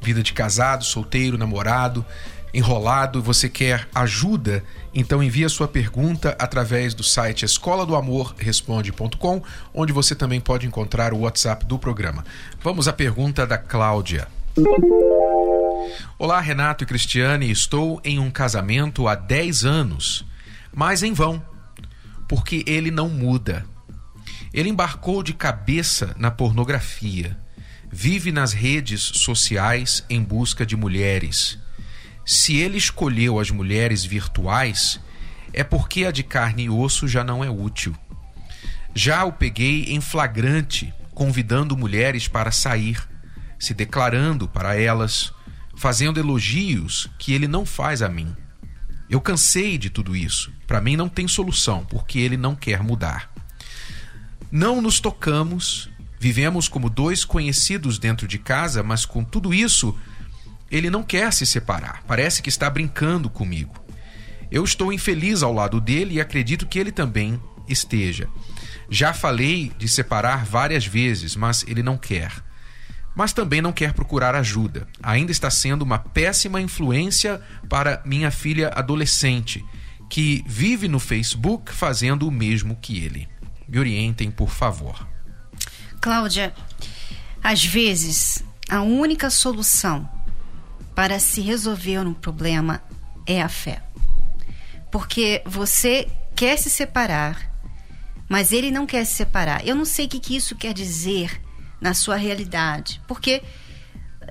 vida de casado, solteiro, namorado, enrolado, você quer ajuda, então envie a sua pergunta através do site escola do amor responde.com, onde você também pode encontrar o WhatsApp do programa. Vamos à pergunta da Cláudia. Olá, Renato e Cristiane, estou em um casamento há 10 anos, mas em vão, porque ele não muda. Ele embarcou de cabeça na pornografia, vive nas redes sociais em busca de mulheres. Se ele escolheu as mulheres virtuais, é porque a de carne e osso já não é útil. Já o peguei em flagrante, convidando mulheres para sair se declarando para elas, fazendo elogios que ele não faz a mim. Eu cansei de tudo isso. Para mim não tem solução, porque ele não quer mudar. Não nos tocamos, vivemos como dois conhecidos dentro de casa, mas com tudo isso, ele não quer se separar. Parece que está brincando comigo. Eu estou infeliz ao lado dele e acredito que ele também esteja. Já falei de separar várias vezes, mas ele não quer mas também não quer procurar ajuda. Ainda está sendo uma péssima influência para minha filha adolescente, que vive no Facebook fazendo o mesmo que ele. Me orientem, por favor. Cláudia, às vezes a única solução para se resolver um problema é a fé. Porque você quer se separar, mas ele não quer se separar. Eu não sei o que, que isso quer dizer na sua realidade. Porque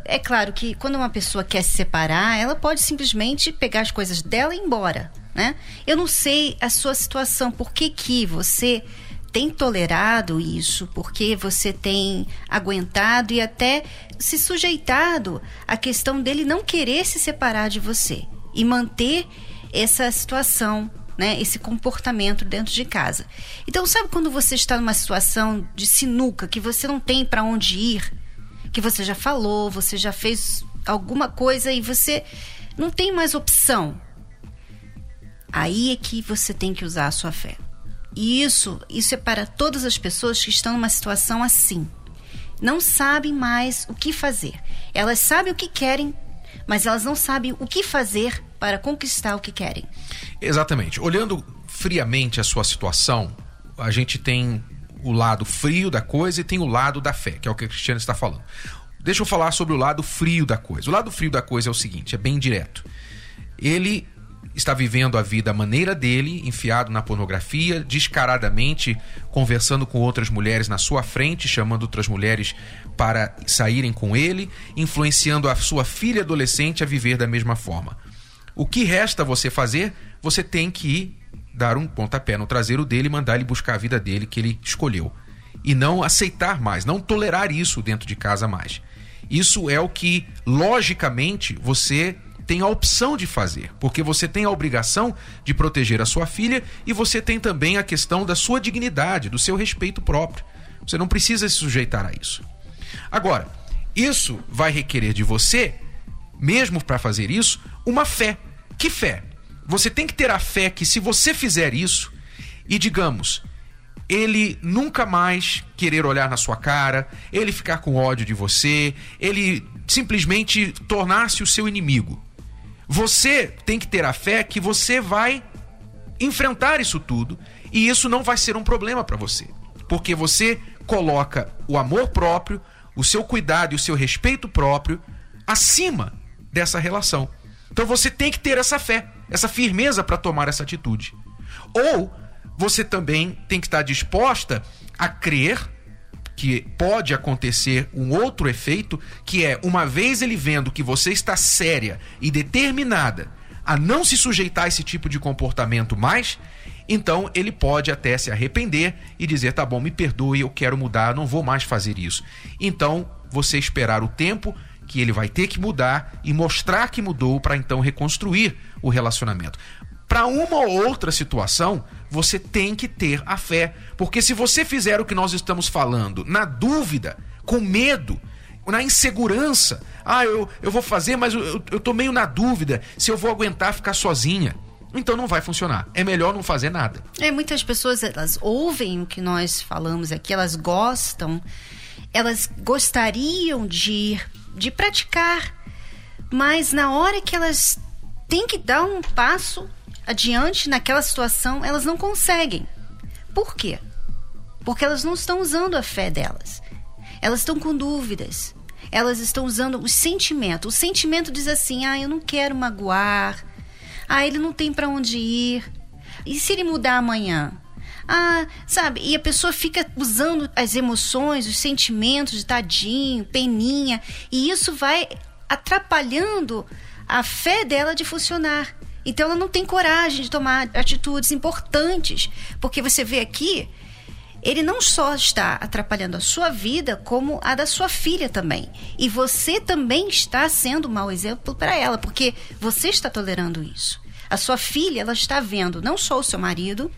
é claro que quando uma pessoa quer se separar, ela pode simplesmente pegar as coisas dela e ir embora. Né? Eu não sei a sua situação, por que, que você tem tolerado isso, porque você tem aguentado e até se sujeitado à questão dele não querer se separar de você e manter essa situação né, esse comportamento dentro de casa. Então, sabe quando você está numa situação de sinuca, que você não tem para onde ir, que você já falou, você já fez alguma coisa e você não tem mais opção? Aí é que você tem que usar a sua fé. E isso, isso é para todas as pessoas que estão numa situação assim. Não sabem mais o que fazer. Elas sabem o que querem, mas elas não sabem o que fazer para conquistar o que querem. Exatamente. Olhando friamente a sua situação, a gente tem o lado frio da coisa e tem o lado da fé, que é o que a Cristiane está falando. Deixa eu falar sobre o lado frio da coisa. O lado frio da coisa é o seguinte, é bem direto. Ele está vivendo a vida à maneira dele, enfiado na pornografia, descaradamente conversando com outras mulheres na sua frente, chamando outras mulheres para saírem com ele, influenciando a sua filha adolescente a viver da mesma forma. O que resta você fazer? Você tem que ir dar um pontapé no traseiro dele e mandar ele buscar a vida dele que ele escolheu. E não aceitar mais, não tolerar isso dentro de casa mais. Isso é o que, logicamente, você tem a opção de fazer, porque você tem a obrigação de proteger a sua filha e você tem também a questão da sua dignidade, do seu respeito próprio. Você não precisa se sujeitar a isso. Agora, isso vai requerer de você, mesmo para fazer isso, uma fé. Que fé? Você tem que ter a fé que se você fizer isso e digamos, ele nunca mais querer olhar na sua cara, ele ficar com ódio de você, ele simplesmente tornar-se o seu inimigo. Você tem que ter a fé que você vai enfrentar isso tudo e isso não vai ser um problema para você, porque você coloca o amor próprio, o seu cuidado e o seu respeito próprio acima dessa relação. Então você tem que ter essa fé, essa firmeza para tomar essa atitude. Ou você também tem que estar disposta a crer que pode acontecer um outro efeito, que é uma vez ele vendo que você está séria e determinada a não se sujeitar a esse tipo de comportamento mais, então ele pode até se arrepender e dizer: tá bom, me perdoe, eu quero mudar, não vou mais fazer isso. Então, você esperar o tempo que ele vai ter que mudar e mostrar que mudou para então reconstruir o relacionamento. Para uma ou outra situação, você tem que ter a fé, porque se você fizer o que nós estamos falando na dúvida, com medo, na insegurança, ah, eu, eu vou fazer, mas eu, eu, eu tô meio na dúvida se eu vou aguentar ficar sozinha. Então não vai funcionar. É melhor não fazer nada. É, muitas pessoas elas ouvem o que nós falamos aqui, elas gostam, elas gostariam de, de praticar, mas na hora que elas têm que dar um passo adiante naquela situação, elas não conseguem. Por quê? Porque elas não estão usando a fé delas. Elas estão com dúvidas. Elas estão usando o sentimento. O sentimento diz assim: ah, eu não quero magoar. Ah, ele não tem para onde ir. E se ele mudar amanhã? Ah, sabe? E a pessoa fica usando as emoções, os sentimentos de tadinho, peninha, e isso vai atrapalhando a fé dela de funcionar. Então ela não tem coragem de tomar atitudes importantes, porque você vê aqui, ele não só está atrapalhando a sua vida, como a da sua filha também. E você também está sendo um mau exemplo para ela, porque você está tolerando isso. A sua filha, ela está vendo não só o seu marido,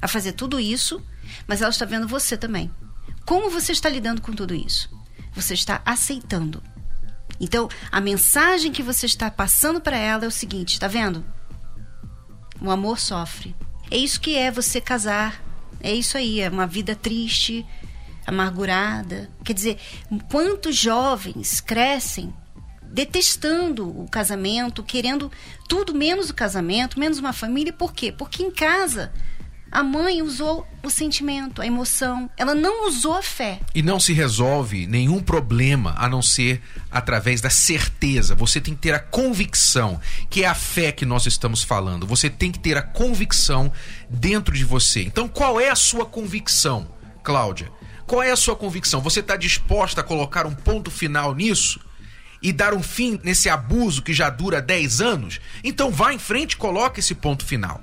a fazer tudo isso, mas ela está vendo você também. Como você está lidando com tudo isso? Você está aceitando. Então, a mensagem que você está passando para ela é o seguinte: está vendo? O amor sofre. É isso que é você casar. É isso aí, é uma vida triste, amargurada. Quer dizer, quantos jovens crescem detestando o casamento, querendo tudo menos o casamento, menos uma família. Por quê? Porque em casa a mãe usou o sentimento, a emoção. Ela não usou a fé. E não se resolve nenhum problema a não ser através da certeza. Você tem que ter a convicção, que é a fé que nós estamos falando. Você tem que ter a convicção dentro de você. Então, qual é a sua convicção, Cláudia? Qual é a sua convicção? Você está disposta a colocar um ponto final nisso? E dar um fim nesse abuso que já dura 10 anos? Então vá em frente e coloque esse ponto final.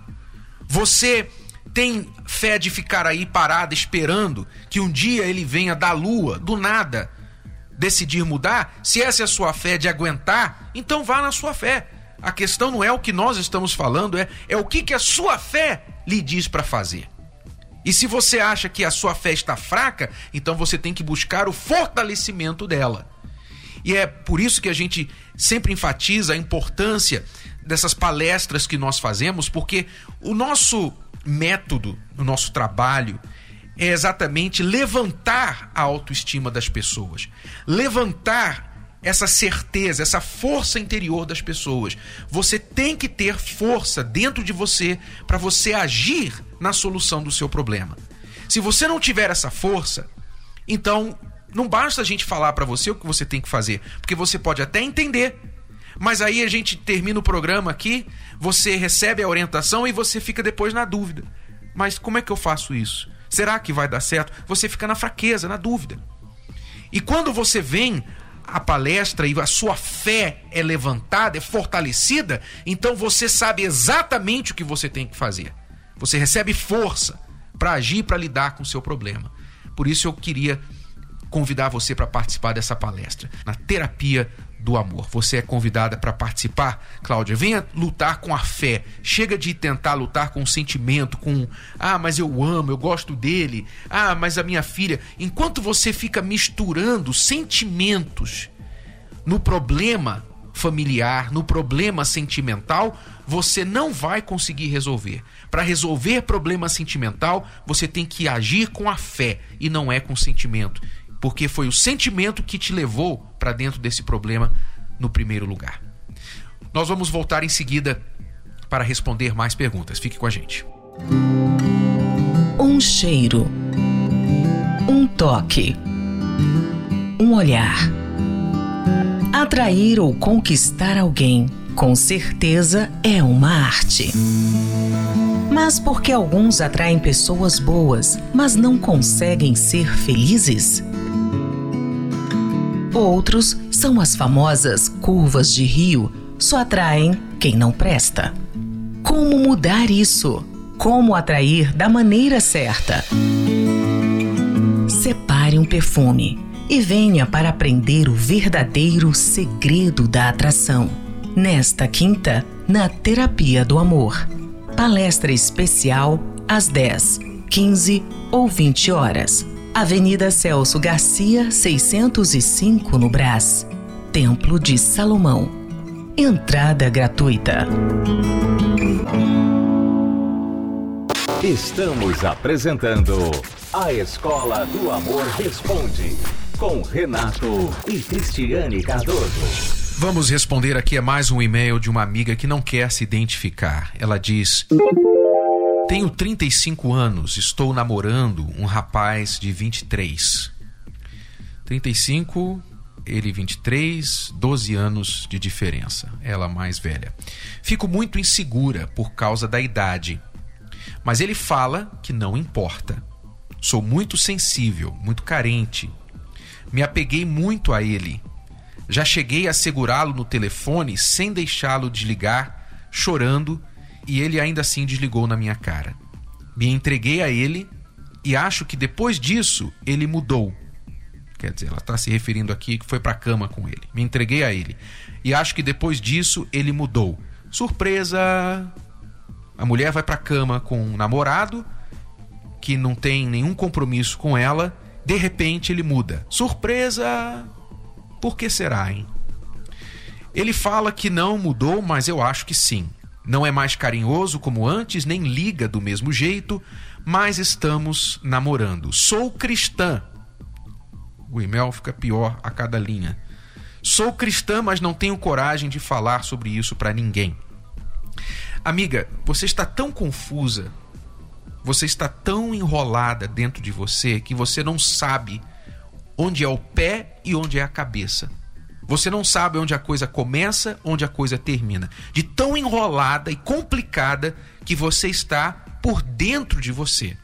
Você tem fé de ficar aí parada esperando que um dia ele venha da lua, do nada, decidir mudar? Se essa é a sua fé de aguentar, então vá na sua fé. A questão não é o que nós estamos falando, é, é o que, que a sua fé lhe diz para fazer. E se você acha que a sua fé está fraca, então você tem que buscar o fortalecimento dela. E é por isso que a gente sempre enfatiza a importância dessas palestras que nós fazemos, porque o nosso método no nosso trabalho é exatamente levantar a autoestima das pessoas, levantar essa certeza, essa força interior das pessoas. Você tem que ter força dentro de você para você agir na solução do seu problema. Se você não tiver essa força, então não basta a gente falar para você o que você tem que fazer, porque você pode até entender, mas aí a gente termina o programa aqui, você recebe a orientação e você fica depois na dúvida. Mas como é que eu faço isso? Será que vai dar certo? Você fica na fraqueza, na dúvida. E quando você vem à palestra e a sua fé é levantada, é fortalecida, então você sabe exatamente o que você tem que fazer. Você recebe força para agir, para lidar com o seu problema. Por isso eu queria convidar você para participar dessa palestra na terapia do amor. Você é convidada para participar, Cláudia. Venha lutar com a fé. Chega de tentar lutar com o sentimento, com ah, mas eu amo, eu gosto dele. Ah, mas a minha filha. Enquanto você fica misturando sentimentos no problema familiar, no problema sentimental, você não vai conseguir resolver. Para resolver problema sentimental, você tem que agir com a fé e não é com sentimento porque foi o sentimento que te levou para dentro desse problema no primeiro lugar. Nós vamos voltar em seguida para responder mais perguntas. Fique com a gente. Um cheiro, um toque, um olhar. Atrair ou conquistar alguém, com certeza é uma arte. Mas por que alguns atraem pessoas boas, mas não conseguem ser felizes? Outros são as famosas curvas de rio, só atraem quem não presta. Como mudar isso? Como atrair da maneira certa? Separe um perfume. e venha para aprender o verdadeiro segredo da atração. Nesta quinta, na Terapia do Amor. Palestra especial às 10, 15 ou 20 horas. Avenida Celso Garcia, 605 no Brás. Templo de Salomão. Entrada gratuita. Estamos apresentando A Escola do Amor Responde, com Renato e Cristiane Cardoso. Vamos responder aqui a mais um e-mail de uma amiga que não quer se identificar. Ela diz: Tenho 35 anos, estou namorando um rapaz de 23. 35, ele 23, 12 anos de diferença. Ela mais velha. Fico muito insegura por causa da idade. Mas ele fala que não importa. Sou muito sensível, muito carente. Me apeguei muito a ele já cheguei a segurá-lo no telefone sem deixá-lo desligar, chorando, e ele ainda assim desligou na minha cara. Me entreguei a ele e acho que depois disso ele mudou. Quer dizer, ela está se referindo aqui que foi para a cama com ele. Me entreguei a ele. E acho que depois disso ele mudou. Surpresa! A mulher vai para a cama com um namorado que não tem nenhum compromisso com ela. De repente ele muda. Surpresa! Por que será, hein? Ele fala que não mudou, mas eu acho que sim. Não é mais carinhoso como antes, nem liga do mesmo jeito, mas estamos namorando. Sou cristã. O e-mail fica pior a cada linha. Sou cristã, mas não tenho coragem de falar sobre isso para ninguém. Amiga, você está tão confusa, você está tão enrolada dentro de você que você não sabe onde é o pé e onde é a cabeça. Você não sabe onde a coisa começa, onde a coisa termina. De tão enrolada e complicada que você está por dentro de você.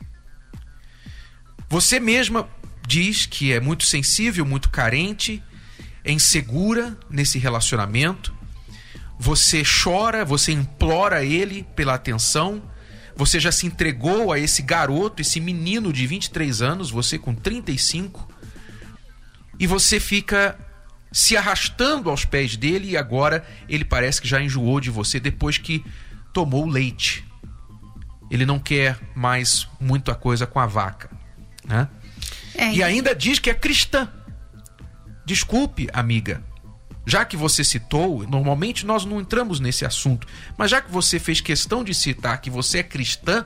Você mesma diz que é muito sensível, muito carente, é insegura nesse relacionamento. Você chora, você implora ele pela atenção. Você já se entregou a esse garoto, esse menino de 23 anos, você com 35 e você fica se arrastando aos pés dele e agora ele parece que já enjoou de você depois que tomou leite. Ele não quer mais muita coisa com a vaca, né? É, e ainda diz que é cristã. Desculpe, amiga. Já que você citou, normalmente nós não entramos nesse assunto, mas já que você fez questão de citar que você é cristã,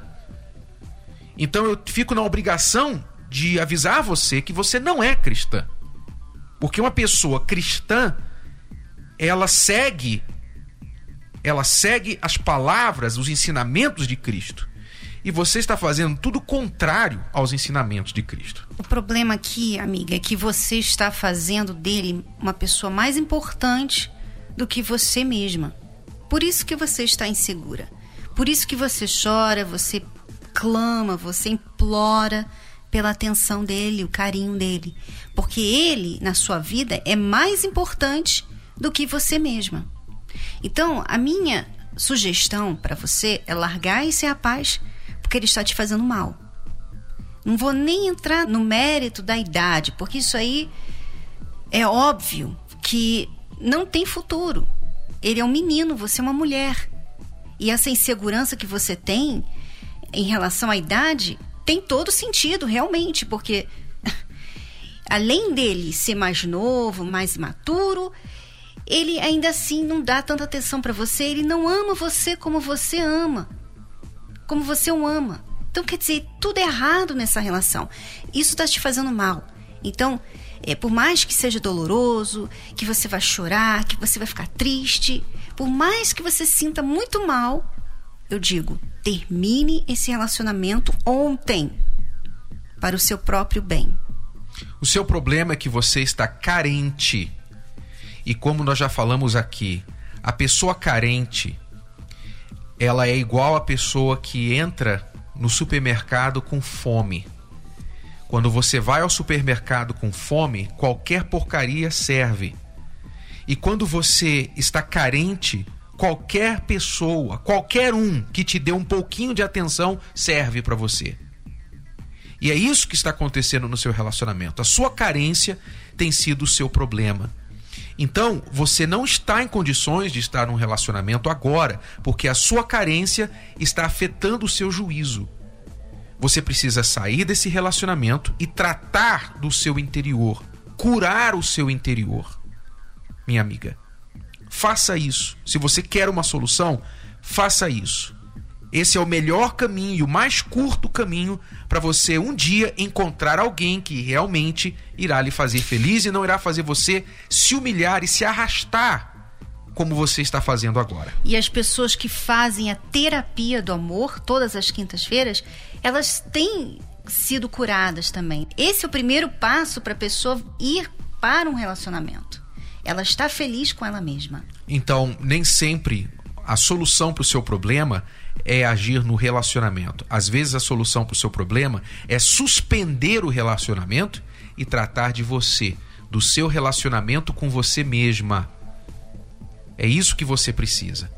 então eu fico na obrigação de avisar você que você não é cristã. Porque uma pessoa cristã, ela segue ela segue as palavras, os ensinamentos de Cristo. E você está fazendo tudo contrário aos ensinamentos de Cristo. O problema aqui, amiga, é que você está fazendo dele uma pessoa mais importante do que você mesma. Por isso que você está insegura. Por isso que você chora, você clama, você implora pela atenção dele, o carinho dele. Porque ele, na sua vida, é mais importante do que você mesma. Então, a minha sugestão para você é largar esse rapaz, porque ele está te fazendo mal. Não vou nem entrar no mérito da idade, porque isso aí é óbvio que não tem futuro. Ele é um menino, você é uma mulher. E essa insegurança que você tem em relação à idade tem todo sentido, realmente, porque além dele ser mais novo, mais maturo, ele ainda assim não dá tanta atenção para você, ele não ama você como você ama. Como você o ama. Então, quer dizer, tudo é errado nessa relação. Isso está te fazendo mal. Então, é, por mais que seja doloroso, que você vai chorar, que você vai ficar triste, por mais que você sinta muito mal, eu digo, termine esse relacionamento ontem para o seu próprio bem. O seu problema é que você está carente. E como nós já falamos aqui, a pessoa carente ela é igual a pessoa que entra no supermercado com fome. Quando você vai ao supermercado com fome, qualquer porcaria serve. E quando você está carente, qualquer pessoa, qualquer um que te dê um pouquinho de atenção serve para você. E é isso que está acontecendo no seu relacionamento. A sua carência tem sido o seu problema. Então, você não está em condições de estar num relacionamento agora, porque a sua carência está afetando o seu juízo. Você precisa sair desse relacionamento e tratar do seu interior, curar o seu interior. Minha amiga, faça isso. Se você quer uma solução, faça isso. Esse é o melhor caminho o mais curto caminho para você um dia encontrar alguém que realmente irá lhe fazer feliz e não irá fazer você se humilhar e se arrastar como você está fazendo agora. E as pessoas que fazem a terapia do amor todas as quintas-feiras, elas têm sido curadas também. Esse é o primeiro passo para a pessoa ir para um relacionamento. Ela está feliz com ela mesma. Então, nem sempre a solução para o seu problema é agir no relacionamento. Às vezes a solução para o seu problema é suspender o relacionamento e tratar de você, do seu relacionamento com você mesma. É isso que você precisa.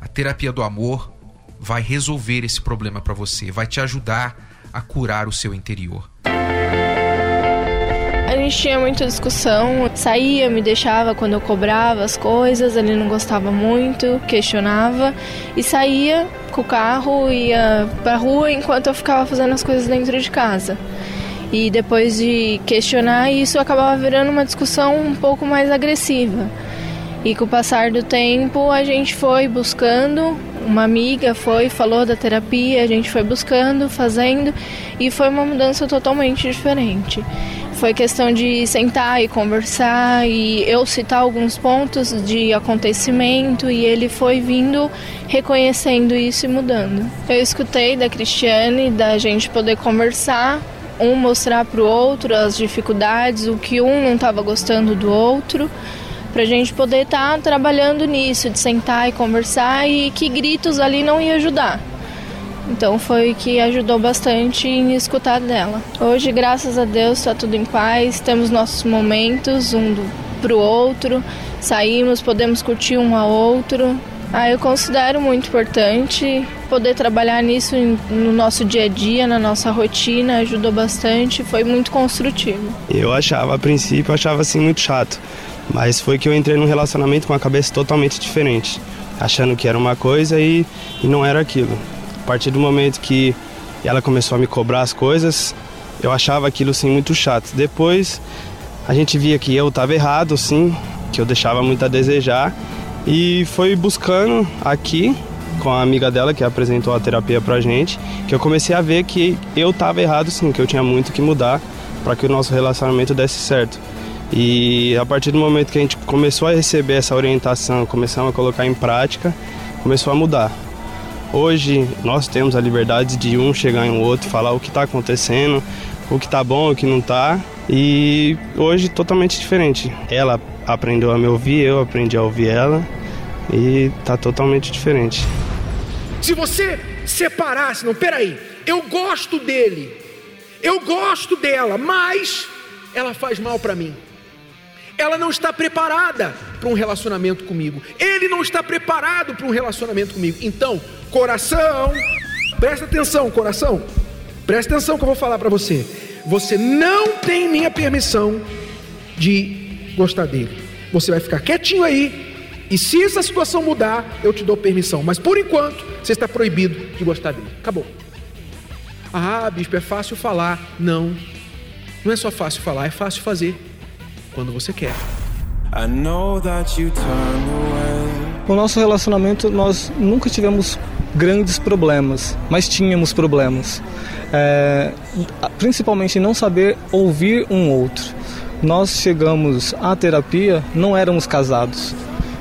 A terapia do amor vai resolver esse problema para você, vai te ajudar a curar o seu interior. Tinha muita discussão, saía, me deixava quando eu cobrava as coisas, ele não gostava muito, questionava e saía com o carro, ia pra rua enquanto eu ficava fazendo as coisas dentro de casa. E depois de questionar, isso acabava virando uma discussão um pouco mais agressiva. E com o passar do tempo, a gente foi buscando, uma amiga foi, falou da terapia, a gente foi buscando, fazendo, e foi uma mudança totalmente diferente. Foi questão de sentar e conversar e eu citar alguns pontos de acontecimento e ele foi vindo reconhecendo isso e mudando. Eu escutei da Cristiane da gente poder conversar, um mostrar para o outro as dificuldades, o que um não estava gostando do outro, para gente poder estar tá trabalhando nisso, de sentar e conversar e que gritos ali não ia ajudar. Então foi que ajudou bastante em escutar dela. Hoje, graças a Deus, está tudo em paz, temos nossos momentos um para o outro, saímos, podemos curtir um ao outro. Ah, eu considero muito importante poder trabalhar nisso no nosso dia a dia, na nossa rotina, ajudou bastante, foi muito construtivo. Eu achava, a princípio, eu achava assim muito chato, mas foi que eu entrei num relacionamento com a cabeça totalmente diferente, achando que era uma coisa e, e não era aquilo. A partir do momento que ela começou a me cobrar as coisas, eu achava aquilo assim muito chato. Depois a gente via que eu estava errado, sim, que eu deixava muito a desejar e foi buscando aqui com a amiga dela que apresentou a terapia pra gente, que eu comecei a ver que eu estava errado sim, que eu tinha muito que mudar para que o nosso relacionamento desse certo. E a partir do momento que a gente começou a receber essa orientação, começamos a colocar em prática, começou a mudar. Hoje nós temos a liberdade de um chegar em um outro, falar o que está acontecendo, o que está bom, o que não está. E hoje totalmente diferente. Ela aprendeu a me ouvir, eu aprendi a ouvir ela e tá totalmente diferente. Se você separasse, não, peraí, eu gosto dele, eu gosto dela, mas ela faz mal para mim. Ela não está preparada para um relacionamento comigo. Ele não está preparado para um relacionamento comigo. Então, coração, presta atenção, coração. Presta atenção que eu vou falar para você. Você não tem minha permissão de gostar dele. Você vai ficar quietinho aí. E se essa situação mudar, eu te dou permissão. Mas por enquanto, você está proibido de gostar dele. Acabou. Ah, bispo, é fácil falar. Não. Não é só fácil falar, é fácil fazer quando você quer. O nosso relacionamento nós nunca tivemos grandes problemas, mas tínhamos problemas. É, principalmente não saber ouvir um outro. Nós chegamos à terapia, não éramos casados.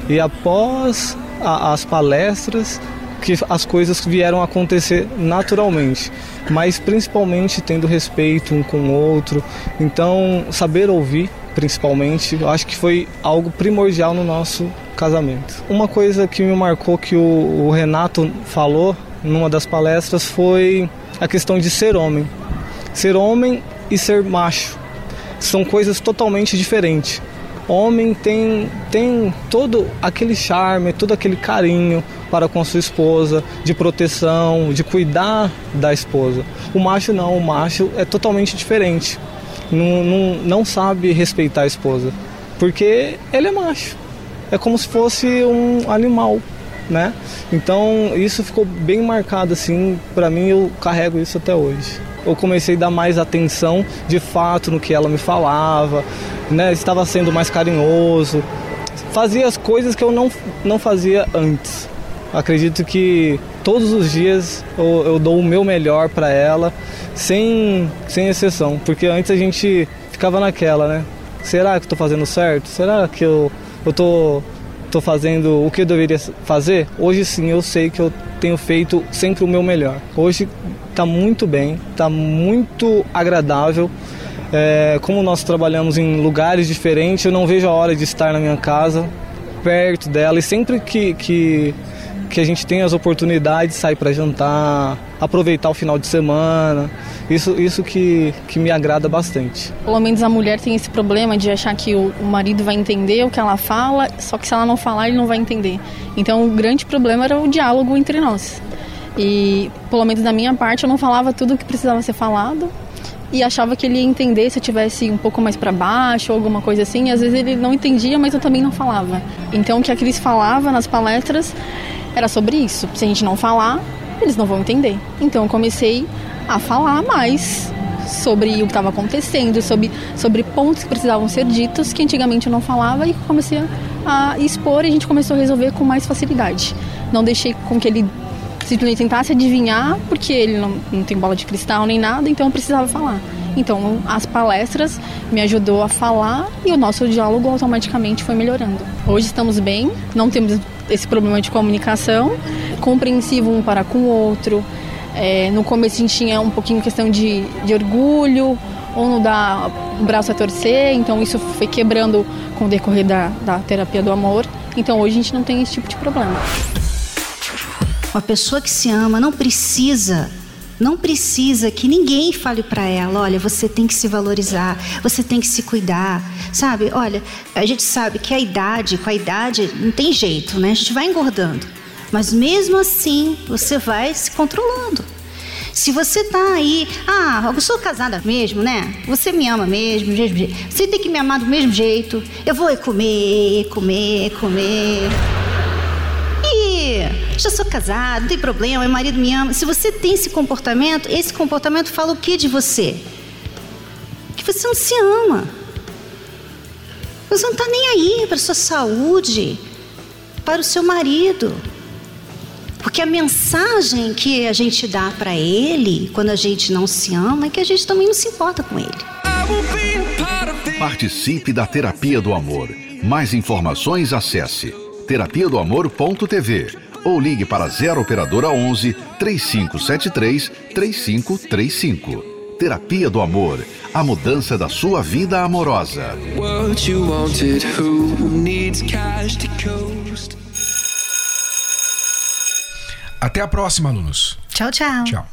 E após a, as palestras, que as coisas vieram a acontecer naturalmente, mas principalmente tendo respeito um com o outro. Então, saber ouvir principalmente, eu acho que foi algo primordial no nosso casamento. Uma coisa que me marcou que o, o Renato falou numa das palestras foi a questão de ser homem. Ser homem e ser macho são coisas totalmente diferentes. Homem tem, tem todo aquele charme, todo aquele carinho. para com sua esposa, de proteção, de cuidar da esposa. O macho não, o macho é totalmente diferente. Não, não, não sabe respeitar a esposa, porque ele é macho. É como se fosse um animal, né? Então isso ficou bem marcado assim, para mim eu carrego isso até hoje. Eu comecei a dar mais atenção de fato no que ela me falava, né? Estava sendo mais carinhoso, fazia as coisas que eu não, não fazia antes. Acredito que todos os dias eu, eu dou o meu melhor para ela, sem, sem exceção, porque antes a gente ficava naquela, né? Será que estou fazendo certo? Será que eu estou tô fazendo o que eu deveria fazer? Hoje sim eu sei que eu tenho feito sempre o meu melhor. Hoje está muito bem, está muito agradável. É, como nós trabalhamos em lugares diferentes, eu não vejo a hora de estar na minha casa, perto dela. E sempre que, que, que a gente tem as oportunidades, sair para jantar, aproveitar o final de semana. Isso, isso que, que me agrada bastante. Pelo menos a mulher tem esse problema de achar que o, o marido vai entender o que ela fala, só que se ela não falar, ele não vai entender. Então o grande problema era o diálogo entre nós. E, pelo menos da minha parte, eu não falava tudo o que precisava ser falado e achava que ele ia entender se eu tivesse um pouco mais para baixo ou alguma coisa assim. Às vezes ele não entendia, mas eu também não falava. Então o que a Cris falava nas palestras era sobre isso. Se a gente não falar, eles não vão entender. Então eu comecei a falar mais sobre o que estava acontecendo, sobre, sobre pontos que precisavam ser ditos que antigamente eu não falava e comecei a expor e a gente começou a resolver com mais facilidade. Não deixei com que ele simplesmente tentasse adivinhar, porque ele não, não tem bola de cristal nem nada, então eu precisava falar. Então, as palestras me ajudou a falar e o nosso diálogo automaticamente foi melhorando. Hoje estamos bem, não temos esse problema de comunicação, compreensivo um para com o outro. É, no começo a gente tinha um pouquinho questão de, de orgulho, ou não dá o braço a torcer, então isso foi quebrando com o decorrer da, da terapia do amor. Então hoje a gente não tem esse tipo de problema. Uma pessoa que se ama não precisa não precisa que ninguém fale para ela, olha, você tem que se valorizar, você tem que se cuidar, sabe? Olha, a gente sabe que a idade, com a idade, não tem jeito, né? A gente vai engordando. Mas mesmo assim, você vai se controlando. Se você tá aí, ah, eu sou casada mesmo, né? Você me ama mesmo, mesmo jeito. Você tem que me amar do mesmo jeito. Eu vou comer, comer, comer já sou casado, não tem problema, meu marido me ama. Se você tem esse comportamento, esse comportamento fala o que de você? Que você não se ama. Você não está nem aí para a sua saúde, para o seu marido. Porque a mensagem que a gente dá para ele, quando a gente não se ama, é que a gente também não se importa com ele. Participe da Terapia do Amor. Mais informações acesse terapia do amor.tv ou ligue para 0 operadora 11 3573 3535. Terapia do Amor, a mudança da sua vida amorosa. Até a próxima, alunos. Tchau, tchau. Tchau.